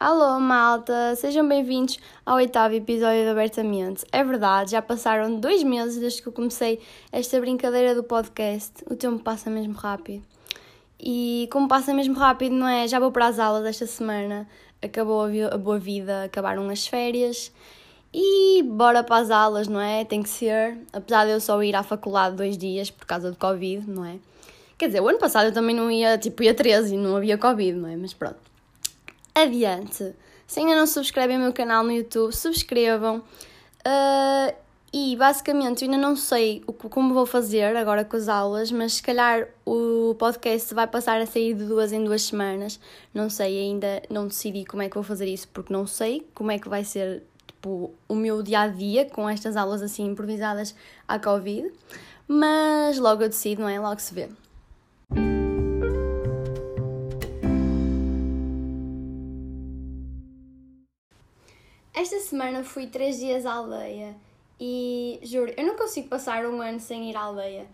Alô, malta! Sejam bem-vindos ao oitavo episódio de Abertamente. É verdade, já passaram dois meses desde que eu comecei esta brincadeira do podcast. O tempo passa mesmo rápido. E como passa mesmo rápido, não é? Já vou para as aulas esta semana. Acabou a, boa vida, acabaram as férias. E bora para as aulas, não é? Tem que ser. Apesar de eu só ir à faculdade dois dias por causa do Covid, não é? Quer dizer, o ano passado eu também não ia, tipo, ia 13 e não havia Covid, não é? Mas pronto adiante. Se ainda não subscrevem o meu canal no YouTube, subscrevam. Uh, e basicamente eu ainda não sei o, como vou fazer agora com as aulas, mas se calhar o podcast vai passar a sair de duas em duas semanas. Não sei ainda, não decidi como é que vou fazer isso porque não sei como é que vai ser tipo, o meu dia a dia com estas aulas assim improvisadas à Covid. Mas logo eu decido, não é? Logo se vê. Esta semana fui três dias à aldeia e juro, eu não consigo passar um ano sem ir à aldeia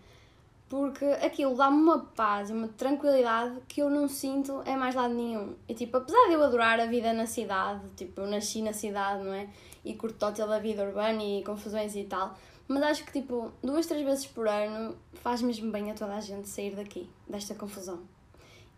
porque aquilo dá-me uma paz uma tranquilidade que eu não sinto em mais lado nenhum. E tipo, apesar de eu adorar a vida na cidade, tipo, eu nasci na cidade, não é? E curto total da vida urbana e confusões e tal, mas acho que tipo, duas, três vezes por ano faz mesmo bem a toda a gente sair daqui, desta confusão.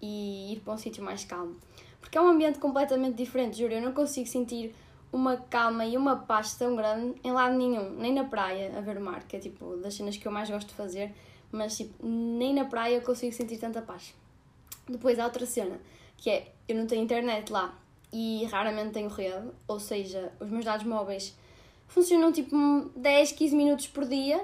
E ir para um sítio mais calmo. Porque é um ambiente completamente diferente, juro, eu não consigo sentir uma calma e uma paz tão grande em lado nenhum, nem na praia a ver o mar, que é tipo das cenas que eu mais gosto de fazer, mas tipo, nem na praia eu consigo sentir tanta paz. Depois há outra cena, que é eu não tenho internet lá e raramente tenho rede, ou seja, os meus dados móveis funcionam tipo 10, 15 minutos por dia,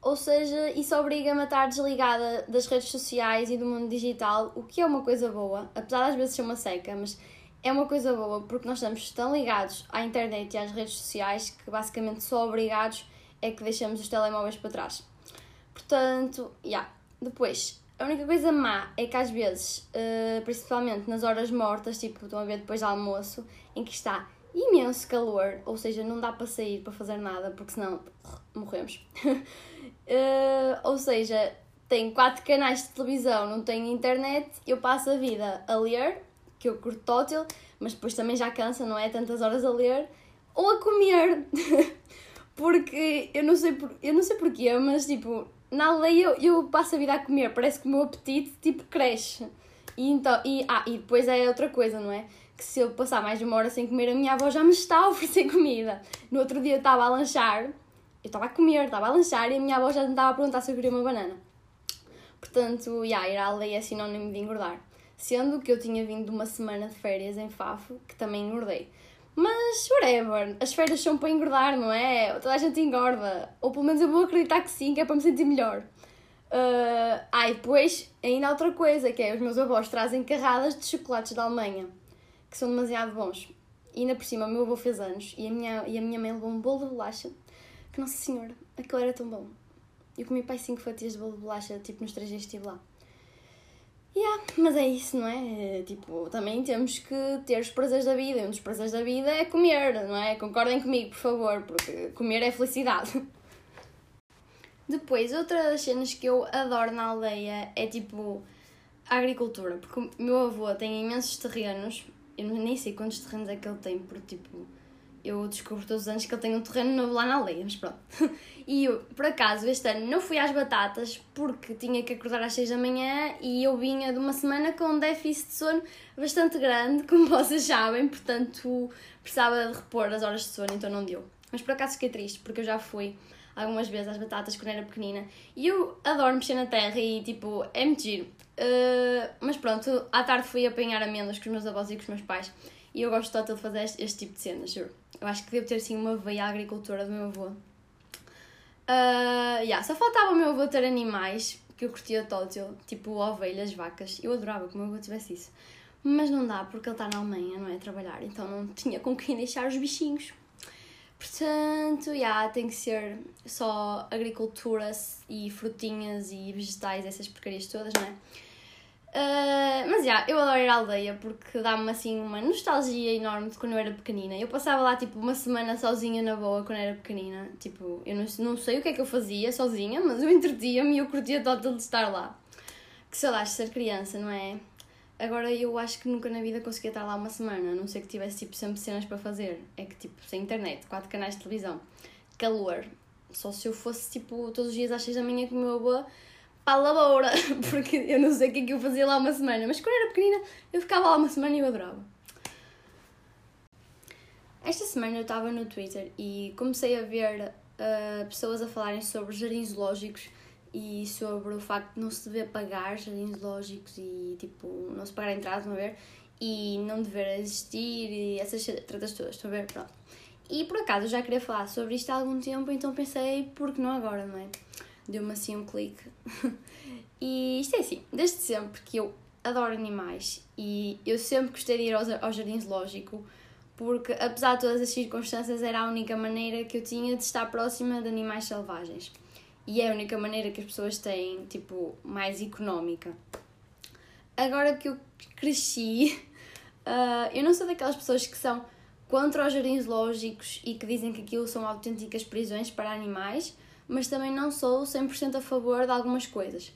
ou seja, isso obriga-me a estar desligada das redes sociais e do mundo digital, o que é uma coisa boa, apesar de às vezes ser uma seca, mas é uma coisa boa porque nós estamos tão ligados à internet e às redes sociais que basicamente só obrigados é que deixamos os telemóveis para trás. Portanto, já. Yeah. Depois, a única coisa má é que às vezes, uh, principalmente nas horas mortas, tipo, estão a ver depois do almoço, em que está imenso calor, ou seja, não dá para sair para fazer nada porque senão morremos. uh, ou seja, tenho quatro canais de televisão, não tenho internet, eu passo a vida a ler que eu curto tótil, mas depois também já cansa, não é? Tantas horas a ler ou a comer. Porque eu não sei, por, eu não sei porquê, mas tipo, na aldeia eu, eu passo a vida a comer, parece que o meu apetite tipo cresce. E, então, e, ah, e depois é outra coisa, não é? Que se eu passar mais de uma hora sem comer, a minha avó já me está a oferecer comida. No outro dia eu estava a lanchar, eu estava a comer, estava a lanchar e a minha avó já me estava a perguntar se eu queria uma banana. Portanto, yeah, ir à aldeia é sinónimo de engordar sendo que eu tinha vindo de uma semana de férias em Fafo, que também engordei. Mas, whatever, as férias são para engordar, não é? Toda a gente engorda. Ou pelo menos eu vou acreditar que sim, que é para me sentir melhor. Uh, ah, e depois, ainda outra coisa, que é os meus avós trazem carradas de chocolates da Alemanha, que são demasiado bons. E ainda por cima, o meu avô fez anos e a minha, e a minha mãe levou um bolo de bolacha, que, nossa senhora, aquilo era tão bom. Eu comi pai 5 fatias de bolo de bolacha, tipo, nos três dias que estive lá. Yeah, mas é isso, não é? é? Tipo, também temos que ter os prazeres da vida. E um dos prazeres da vida é comer, não é? Concordem comigo, por favor, porque comer é felicidade. Depois, outras cenas que eu adoro na aldeia é tipo a agricultura, porque o meu avô tem imensos terrenos. Eu nem sei quantos terrenos é que ele tem, porque tipo eu descubro todos os anos que ele tem um terreno novo lá na aldeia, mas pronto. E eu, por acaso, este ano não fui às batatas porque tinha que acordar às 6 da manhã e eu vinha de uma semana com um déficit de sono bastante grande, como vocês sabem, portanto precisava de repor as horas de sono, então não deu. Mas por acaso fiquei triste porque eu já fui algumas vezes às batatas quando era pequenina e eu adoro mexer na terra e tipo, é muito giro. Uh, mas pronto, à tarde fui apanhar amêndoas com os meus avós e com os meus pais e eu gosto total de fazer este, este tipo de cenas, juro. Eu acho que devo ter assim uma veia agricultora do meu avô. Uh, yeah, só faltava o meu avô ter animais que eu curtia tótil, tipo ovelhas, vacas. Eu adorava que o meu avô tivesse isso. Mas não dá porque ele está na Alemanha, não é? A trabalhar, então não tinha com quem deixar os bichinhos. Portanto, yeah, tem que ser só agricultura e frutinhas e vegetais, essas porcarias todas, não é? Uh, mas já, eu adoro ir à aldeia porque dá-me assim uma nostalgia enorme de quando eu era pequenina. Eu passava lá tipo uma semana sozinha na boa quando era pequenina. Tipo, eu não, não sei o que é que eu fazia sozinha, mas eu entretia-me e eu curtia total de estar lá. Que saudades de ser criança, não é? Agora eu acho que nunca na vida conseguia estar lá uma semana, a não ser que tivesse tipo sempre cenas para fazer. É que tipo, sem internet, quatro canais de televisão, calor. Só se eu fosse tipo todos os dias às seis da manhã com o meu avô a lavoura, porque eu não sei o que é que eu fazia lá uma semana, mas quando era pequenina eu ficava lá uma semana e eu adorava. Esta semana eu estava no Twitter e comecei a ver uh, pessoas a falarem sobre jardins zoológicos e sobre o facto de não se dever pagar jardins zoológicos e tipo, não se pagar a entrada, estão a ver? E não dever existir e essas tratas todas, estão a ver? Pronto. E por acaso eu já queria falar sobre isto há algum tempo, então pensei, por que não agora, não é? Deu-me assim um clique. e isto é assim, desde sempre que eu adoro animais e eu sempre gostei de ir ao, ao jardim porque, apesar de todas as circunstâncias, era a única maneira que eu tinha de estar próxima de animais selvagens. E é a única maneira que as pessoas têm, tipo, mais económica. Agora que eu cresci, uh, eu não sou daquelas pessoas que são contra os jardins zoológicos e que dizem que aquilo são autênticas prisões para animais, mas também não sou 100% a favor de algumas coisas.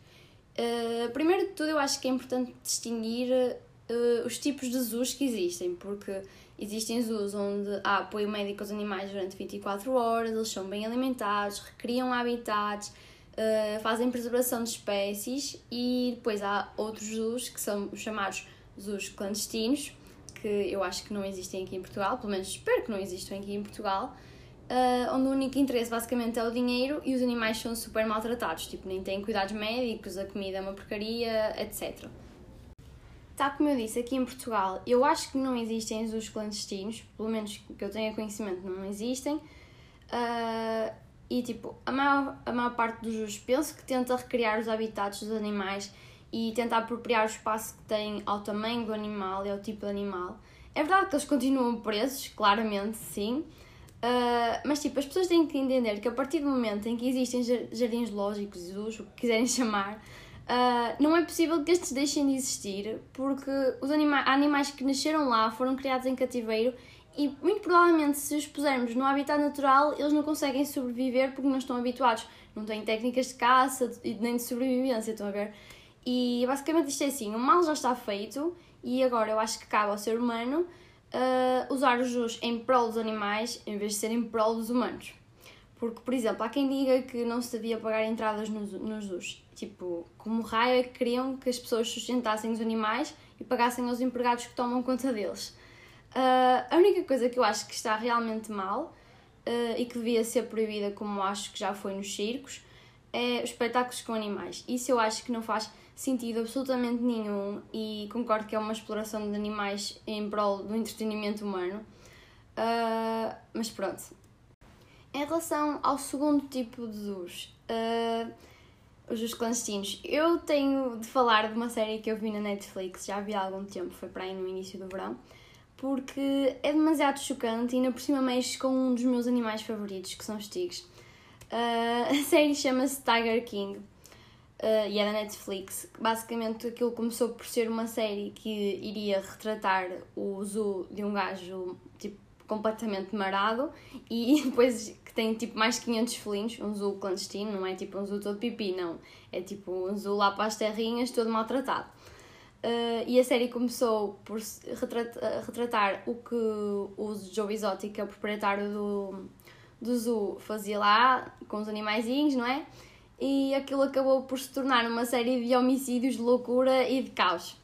Uh, primeiro de tudo, eu acho que é importante distinguir uh, os tipos de zoos que existem, porque existem zoos onde há apoio médico aos animais durante 24 horas, eles são bem alimentados, recriam habitats, uh, fazem preservação de espécies, e depois há outros zoos que são os chamados zoos clandestinos, que eu acho que não existem aqui em Portugal, pelo menos espero que não existam aqui em Portugal, uh, onde o único interesse basicamente é o dinheiro e os animais são super maltratados, tipo, nem têm cuidados médicos, a comida é uma porcaria, etc. Tá como eu disse, aqui em Portugal, eu acho que não existem zoos clandestinos, pelo menos que eu tenha conhecimento, não existem. Uh, e tipo, a maior, a maior parte dos zoos penso que tenta recriar os habitats dos animais e tenta apropriar o espaço que tem ao tamanho do animal e ao tipo de animal. É verdade que eles continuam presos, claramente, sim, Uh, mas tipo, as pessoas têm que entender que a partir do momento em que existem jardins lógicos, o que quiserem chamar, uh, não é possível que estes deixem de existir, porque os anima animais que nasceram lá foram criados em cativeiro e muito provavelmente se os pusermos no habitat natural, eles não conseguem sobreviver porque não estão habituados, não têm técnicas de caça nem de sobrevivência, estão a ver? E basicamente isto é assim, o mal já está feito e agora eu acho que cabe ao ser humano uh, usar os zoos em prol dos animais em vez de ser em prol dos humanos. Porque, por exemplo, há quem diga que não se devia pagar entradas nos, nos zoos. Tipo, como raio é que queriam que as pessoas sustentassem os animais e pagassem aos empregados que tomam conta deles. Uh, a única coisa que eu acho que está realmente mal uh, e que devia ser proibida, como acho que já foi nos circos, é os espetáculos com animais. Isso eu acho que não faz sentido absolutamente nenhum e concordo que é uma exploração de animais em prol do entretenimento humano. Uh, mas pronto. Em relação ao segundo tipo de zoos, uh, os clandestinos, eu tenho de falar de uma série que eu vi na Netflix, já vi há algum tempo, foi para aí no início do verão, porque é demasiado chocante e ainda por cima mexe com um dos meus animais favoritos, que são os tigres. Uh, a série chama-se Tiger King uh, e é da Netflix. Basicamente aquilo começou por ser uma série que iria retratar o zoo de um gajo tipo, completamente marado e depois que tem tipo mais 500 felinos, um zoo clandestino, não é tipo um zoo todo pipi, não. É tipo um zoo lá para as terrinhas todo maltratado. Uh, e a série começou por retratar, retratar o que o Joe Exotic, que é o proprietário do, do zoo, fazia lá com os animaizinhos, não é? E aquilo acabou por se tornar uma série de homicídios de loucura e de caos.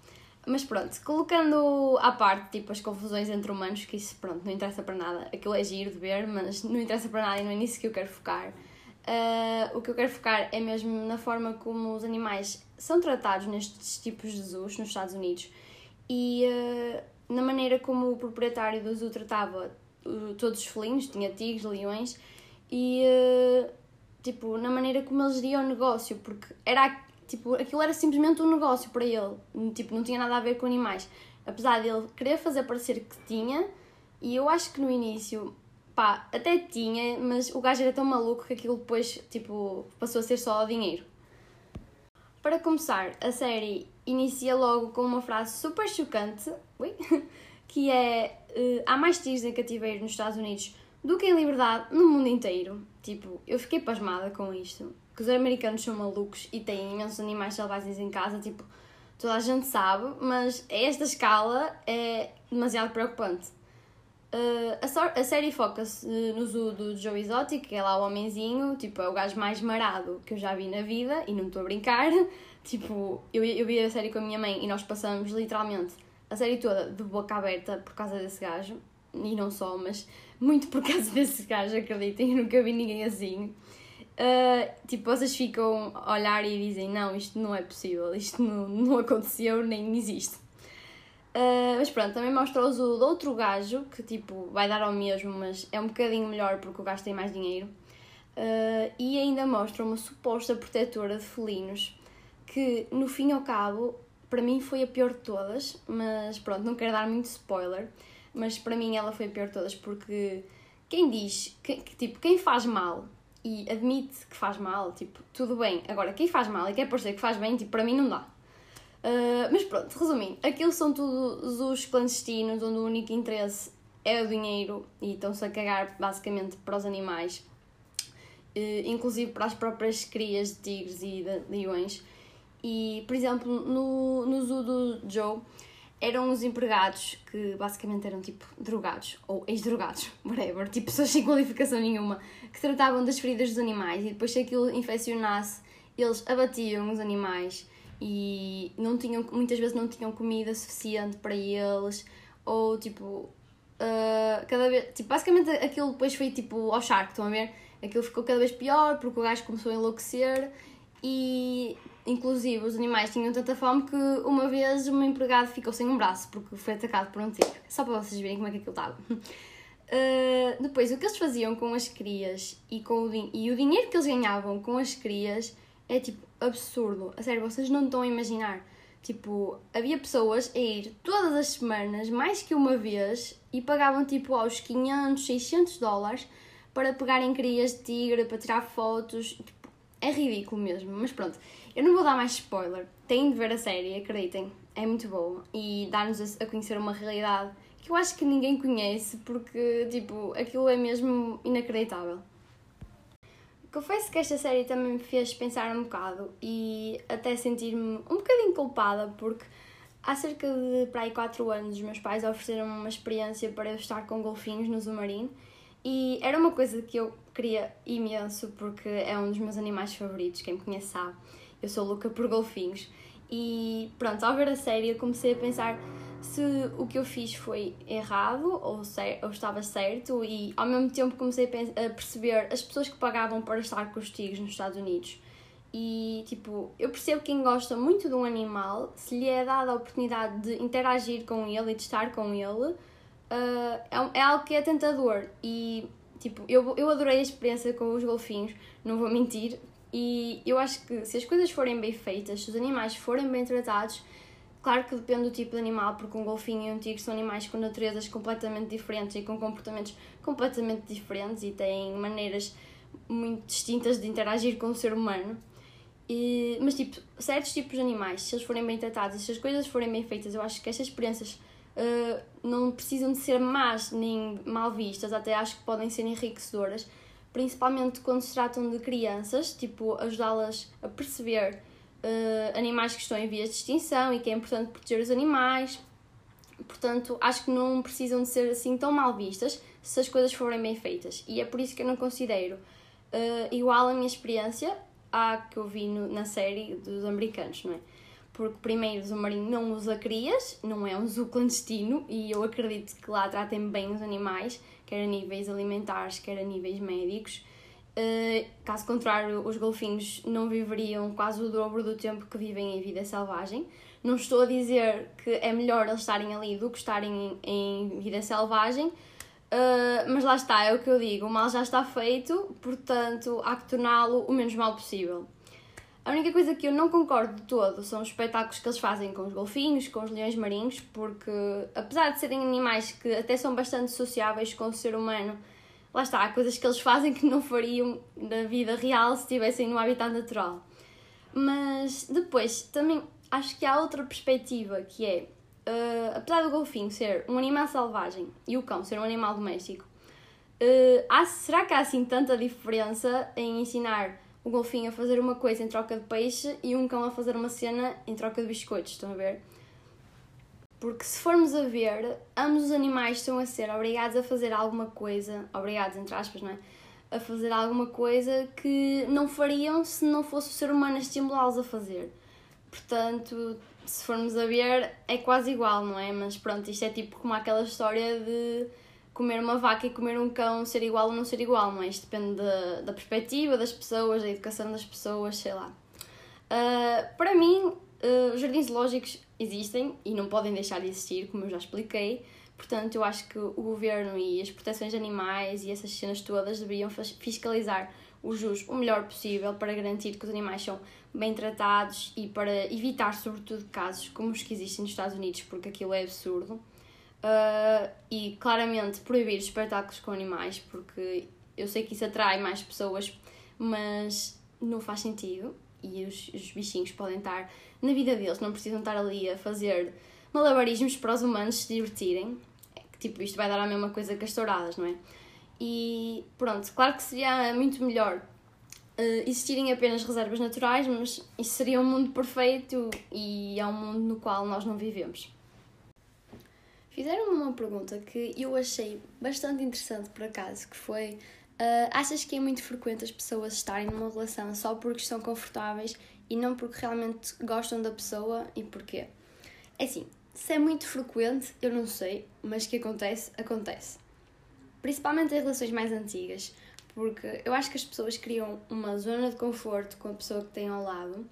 Mas pronto, colocando à parte tipo as confusões entre humanos, que isso pronto, não interessa para nada, aquilo é giro de ver, mas não interessa para nada e não é nisso que eu quero focar. Uh, o que eu quero focar é mesmo na forma como os animais são tratados nestes tipos de zoos nos Estados Unidos e uh, na maneira como o proprietário do zoo tratava uh, todos os felinos, tinha tigres, leões e tipo, na maneira como eles geriam o negócio, porque era, tipo, aquilo era simplesmente um negócio para ele, tipo, não tinha nada a ver com animais. Apesar de ele querer fazer parecer que tinha, e eu acho que no início, pá, até tinha, mas o gajo era tão maluco que aquilo depois, tipo, passou a ser só dinheiro. Para começar, a série inicia logo com uma frase super chocante, ui, que é uh, há mais tigres em cativeiro nos Estados Unidos do que em liberdade no mundo inteiro. Tipo, eu fiquei pasmada com isto. Que os americanos são malucos e têm imensos animais selvagens em casa, tipo, toda a gente sabe, mas a esta escala é demasiado preocupante. Uh, a, so a, série foca-se no zoo do Joe Exotic, que é lá o homenzinho, tipo, é o gajo mais marado que eu já vi na vida, e não estou a brincar. Tipo, eu, eu vi a série com a minha mãe e nós passamos literalmente a série toda de boca aberta por causa desse gajo, e não só, mas muito por causa desse gajo, acreditem, eu nunca vi ninguém assim. Uh, tipo, vocês ficam a olhar e dizem: Não, isto não é possível, isto não, não aconteceu, nem existe. Uh, mas pronto, também mostra-os o do outro gajo, que tipo, vai dar ao mesmo, mas é um bocadinho melhor porque o gajo tem mais dinheiro. Uh, e ainda mostra uma suposta protetora de felinos, que no fim ao cabo, para mim foi a pior de todas, mas pronto, não quero dar muito spoiler, mas para mim ela foi a pior de todas porque quem diz que, que tipo, quem faz mal e admite que faz mal, tipo, tudo bem. Agora, quem faz mal e quer parecer que faz bem, tipo, para mim não dá. Uh, mas pronto, resumindo, aquilo são todos os clandestinos onde o único interesse é o dinheiro e estão-se a cagar basicamente para os animais, uh, inclusive para as próprias crias de tigres e de leões. E, por exemplo, no, no zoo do Joe eram os empregados que basicamente eram tipo drogados ou ex-drogados, whatever, tipo pessoas sem qualificação nenhuma, que tratavam das feridas dos animais e depois se aquilo infeccionasse, eles abatiam os animais e não tinham, muitas vezes não tinham comida suficiente para eles, ou tipo, uh, cada vez, tipo, basicamente aquilo depois foi tipo ao charco, estão a ver? Aquilo ficou cada vez pior porque o gajo começou a enlouquecer e inclusive os animais tinham tanta fome que uma vez um empregado ficou sem um braço porque foi atacado por um tigre, só para vocês verem como é que aquilo estava. Uh, depois, o que eles faziam com as crias e, com o, e o dinheiro que eles ganhavam com as crias é tipo absurdo. A sério, vocês não estão a imaginar. Tipo, havia pessoas a ir todas as semanas, mais que uma vez, e pagavam tipo aos 500, 600 dólares para pegarem crias de tigre, para tirar fotos. É ridículo mesmo, mas pronto. Eu não vou dar mais spoiler. Têm de ver a série, acreditem. É muito boa e dá-nos a conhecer uma realidade que eu acho que ninguém conhece porque, tipo, aquilo é mesmo inacreditável. Confesso que esta série também me fez pensar um bocado e até sentir-me um bocadinho culpada porque há cerca de para aí 4 anos os meus pais ofereceram uma experiência para eu estar com golfinhos no Zumarino e era uma coisa que eu queria imenso porque é um dos meus animais favoritos, quem me conhece sabe. Eu sou louca por golfinhos. E pronto, ao ver a série eu comecei a pensar se o que eu fiz foi errado ou, ou estava certo e ao mesmo tempo comecei a, a, perceber as pessoas que pagavam para estar com os tigres nos Estados Unidos. E tipo, eu percebo quem gosta muito de um animal, se lhe é dada a oportunidade de interagir com ele e de estar com ele, uh, é, é algo que é tentador. E tipo, eu, eu adorei a experiência com os golfinhos, não vou mentir, e eu acho que se as coisas forem bem feitas, se os animais forem bem tratados, Claro que depende do tipo de animal, porque um golfinho e um tigre são animais com naturezas completamente diferentes e com comportamentos completamente diferentes e têm maneiras muito distintas de interagir com o ser humano. E, mas, tipo, certos tipos de animais, se eles forem bem tratados se as coisas forem bem feitas, eu acho que estas experiências uh, não precisam de ser más nem mal vistas, até acho que podem ser enriquecedoras, principalmente quando se tratam de crianças, tipo, ajudá-las a perceber uh, animais que estão em vias de extinção e que é importante proteger os animais. Portanto, acho que não precisam de ser assim tão mal vistas se as coisas forem bem feitas. E é por isso que eu não considero uh, igual a minha experiência à que eu vi no, na série dos americanos, não é? Porque, primeiro, o Zumarino não usa crias, não é um zoo clandestino, e eu acredito que lá tratem bem os animais, quer a níveis alimentares, quer a níveis médicos. Uh, caso contrário, os golfinhos não viveriam quase o dobro do tempo que vivem em vida selvagem. Não estou a dizer que é melhor eles estarem ali do que estarem em, em vida selvagem, uh, mas lá está, é o que eu digo: o mal já está feito, portanto há que torná-lo o menos mal possível. A única coisa que eu não concordo de todo são os espetáculos que eles fazem com os golfinhos, com os leões marinhos, porque apesar de serem animais que até são bastante sociáveis com o ser humano lá está, há coisas que eles fazem que não fariam na vida real se estivessem no habitat natural. Mas depois também acho que há outra perspectiva que é, uh, apesar do golfinho ser um animal selvagem e o cão ser um animal doméstico, uh, há, será que há assim tanta diferença em ensinar o golfinho a fazer uma coisa em troca de peixe e um cão a fazer uma cena em troca de biscoitos? Estão a ver? Porque se formos a ver, ambos os animais estão a ser obrigados a fazer alguma coisa, obrigados entre aspas, não é? A fazer alguma coisa que não fariam se não fosse o ser humano a estimulá-los a fazer. Portanto, se formos a ver, é quase igual, não é? Mas pronto, isto é tipo como aquela história de comer uma vaca e comer um cão ser igual ou não ser igual, não é? Depende da, da perspectiva das pessoas, da educação das pessoas, sei lá. Uh, para mim, uh, jardins zoológicos existem e não podem deixar de existir, como eu já expliquei. Portanto, eu acho que o governo e as proteções de animais e essas cenas todas deveriam fiscalizar os jus o melhor possível para garantir que os animais são bem tratados e para evitar, sobretudo, casos como os que existem nos Estados Unidos, porque aquilo é absurdo. Uh, e claramente proibir espetáculos com animais, porque eu sei que isso atrai mais pessoas, mas não faz sentido e os, os bichinhos podem estar na vida deles, não precisam estar ali a fazer malabarismos para os humanos se divertirem. Tipo, isto vai dar a mesma coisa que as touradas, não é? E pronto, claro que seria muito melhor uh, existirem apenas reservas naturais, mas isso seria um mundo perfeito e é um mundo no qual nós não vivemos. Fizeram-me uma pergunta que eu achei bastante interessante por acaso, que foi Uh, achas que é muito frequente as pessoas estarem numa relação só porque estão confortáveis e não porque realmente gostam da pessoa e porquê? É assim, se é muito frequente, eu não sei, mas que acontece, acontece. Principalmente em relações mais antigas, porque eu acho que as pessoas criam uma zona de conforto com a pessoa que têm ao lado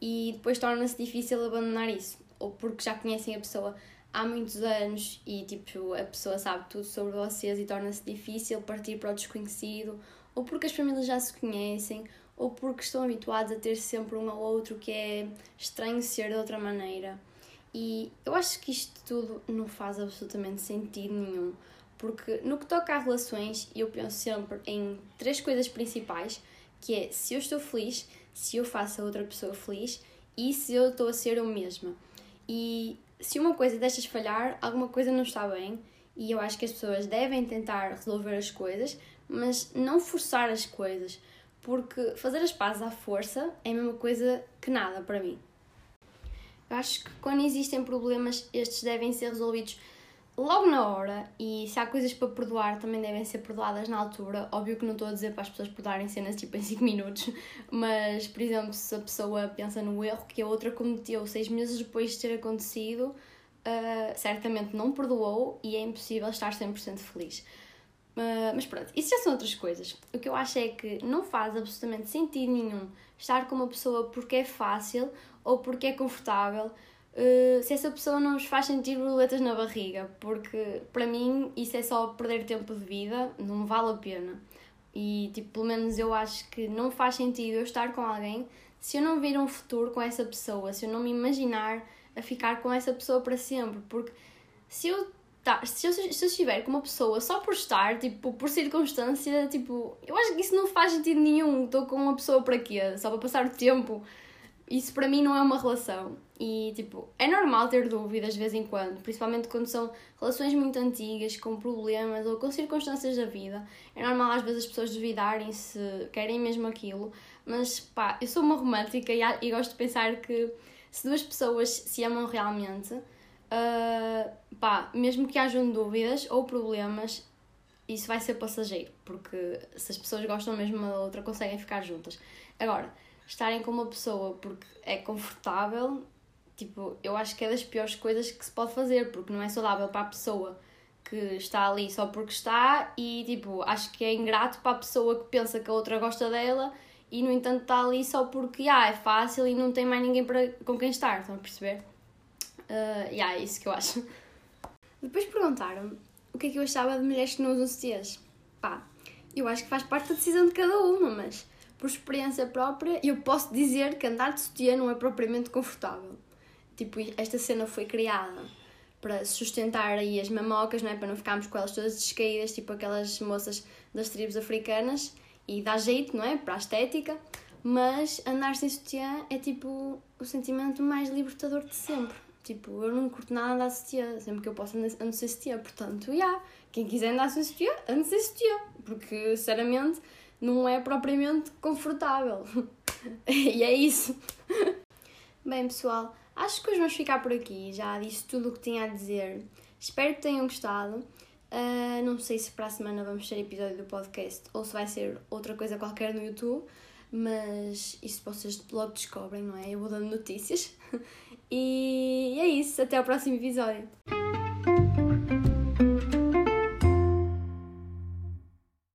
e depois torna-se difícil abandonar isso, ou porque já conhecem a pessoa há muitos anos e tipo a pessoa sabe tudo sobre vocês e torna-se difícil partir para o desconhecido, ou porque as famílias já se conhecem, ou porque estão habituados a ter sempre um ao outro que é estranho ser de outra maneira. E eu acho que isto tudo não faz absolutamente sentido nenhum, porque no que toca a relações, eu penso sempre em três coisas principais, que é se eu estou feliz, se eu faço a outra pessoa feliz e se eu estou a ser eu mesma. E se uma coisa deixas falhar, alguma coisa não está bem e eu acho que as pessoas devem tentar resolver as coisas, mas não forçar as coisas, porque fazer as pazes à força é a mesma coisa que nada para mim. Eu acho que quando existem problemas, estes devem ser resolvidos logo na hora e se há coisas para perdoar também devem ser perdoadas na altura. Óbvio que não estou a dizer para as pessoas perdoarem cenas tipo em 5 minutos, mas por exemplo, se a pessoa pensa no erro que a outra cometeu seis meses depois de ter acontecido, uh, certamente não perdoou e é impossível estar 100% feliz. Uh, mas pronto, isso já são outras coisas. O que eu acho é que não faz absolutamente sentido nenhum estar com uma pessoa porque é fácil ou porque é confortável uh, se essa pessoa não vos faz sentir borboletas na barriga, porque para mim isso é só perder tempo de vida, não vale a pena. E tipo, pelo menos eu acho que não faz sentido eu estar com alguém se eu não vir um futuro com essa pessoa, se eu não me imaginar a ficar com essa pessoa para sempre, porque se eu Tá, se eu, se eu estiver com uma pessoa só por estar, tipo, por circunstância, tipo, eu acho que isso não faz sentido nenhum. Estou com uma pessoa para quê? Só para passar o tempo. Isso para mim não é uma relação. E, tipo, é normal ter dúvidas de vez em quando, principalmente quando são relações muito antigas, com problemas ou com circunstâncias da vida. É normal às vezes as pessoas duvidarem se querem mesmo aquilo, mas pá, eu sou uma romântica e, e gosto de pensar que se duas pessoas se amam realmente, uh, pá, mesmo que hajam dúvidas ou problemas, isso vai ser passageiro, porque se as pessoas gostam mesmo uma da outra, conseguem ficar juntas. Agora, estarem com uma pessoa porque é confortável tipo, eu acho que é das piores coisas que se pode fazer, porque não é saudável para a pessoa que está ali só porque está e, tipo, acho que é ingrato para a pessoa que pensa que a outra gosta dela e, no entanto, está ali só porque, ah, é fácil e não tem mais ninguém para, com quem estar, estão a perceber? Uh, yeah, é isso que eu acho. Depois perguntaram o que é que eu achava de mulheres que não usam sutiãs. Pá, eu acho que faz parte da decisão de cada uma, mas por experiência própria eu posso dizer que andar de sutiã não é propriamente confortável tipo, esta cena foi criada para sustentar aí as mamocas, não é? Para não ficarmos com elas todas descaídas, tipo aquelas moças das tribos africanas, e dá jeito, não é? Para a estética. Mas andar sem sutiã é tipo o sentimento mais libertador de sempre. Tipo, eu não curto nada andar sem sutiã, sempre que eu posso andar sem sutiã. Portanto, já, yeah, quem quiser andar sem sutiã, ande sem sutiã. Porque, sinceramente, não é propriamente confortável. e é isso. Bem, pessoal, acho que hoje vamos ficar por aqui. Já disse tudo o que tinha a dizer. Espero que tenham gostado. Uh, não sei se para a semana vamos ter episódio do podcast ou se vai ser outra coisa qualquer no YouTube, mas isso vocês logo descobrem, não é? Eu vou dando notícias. e é isso, até ao próximo episódio.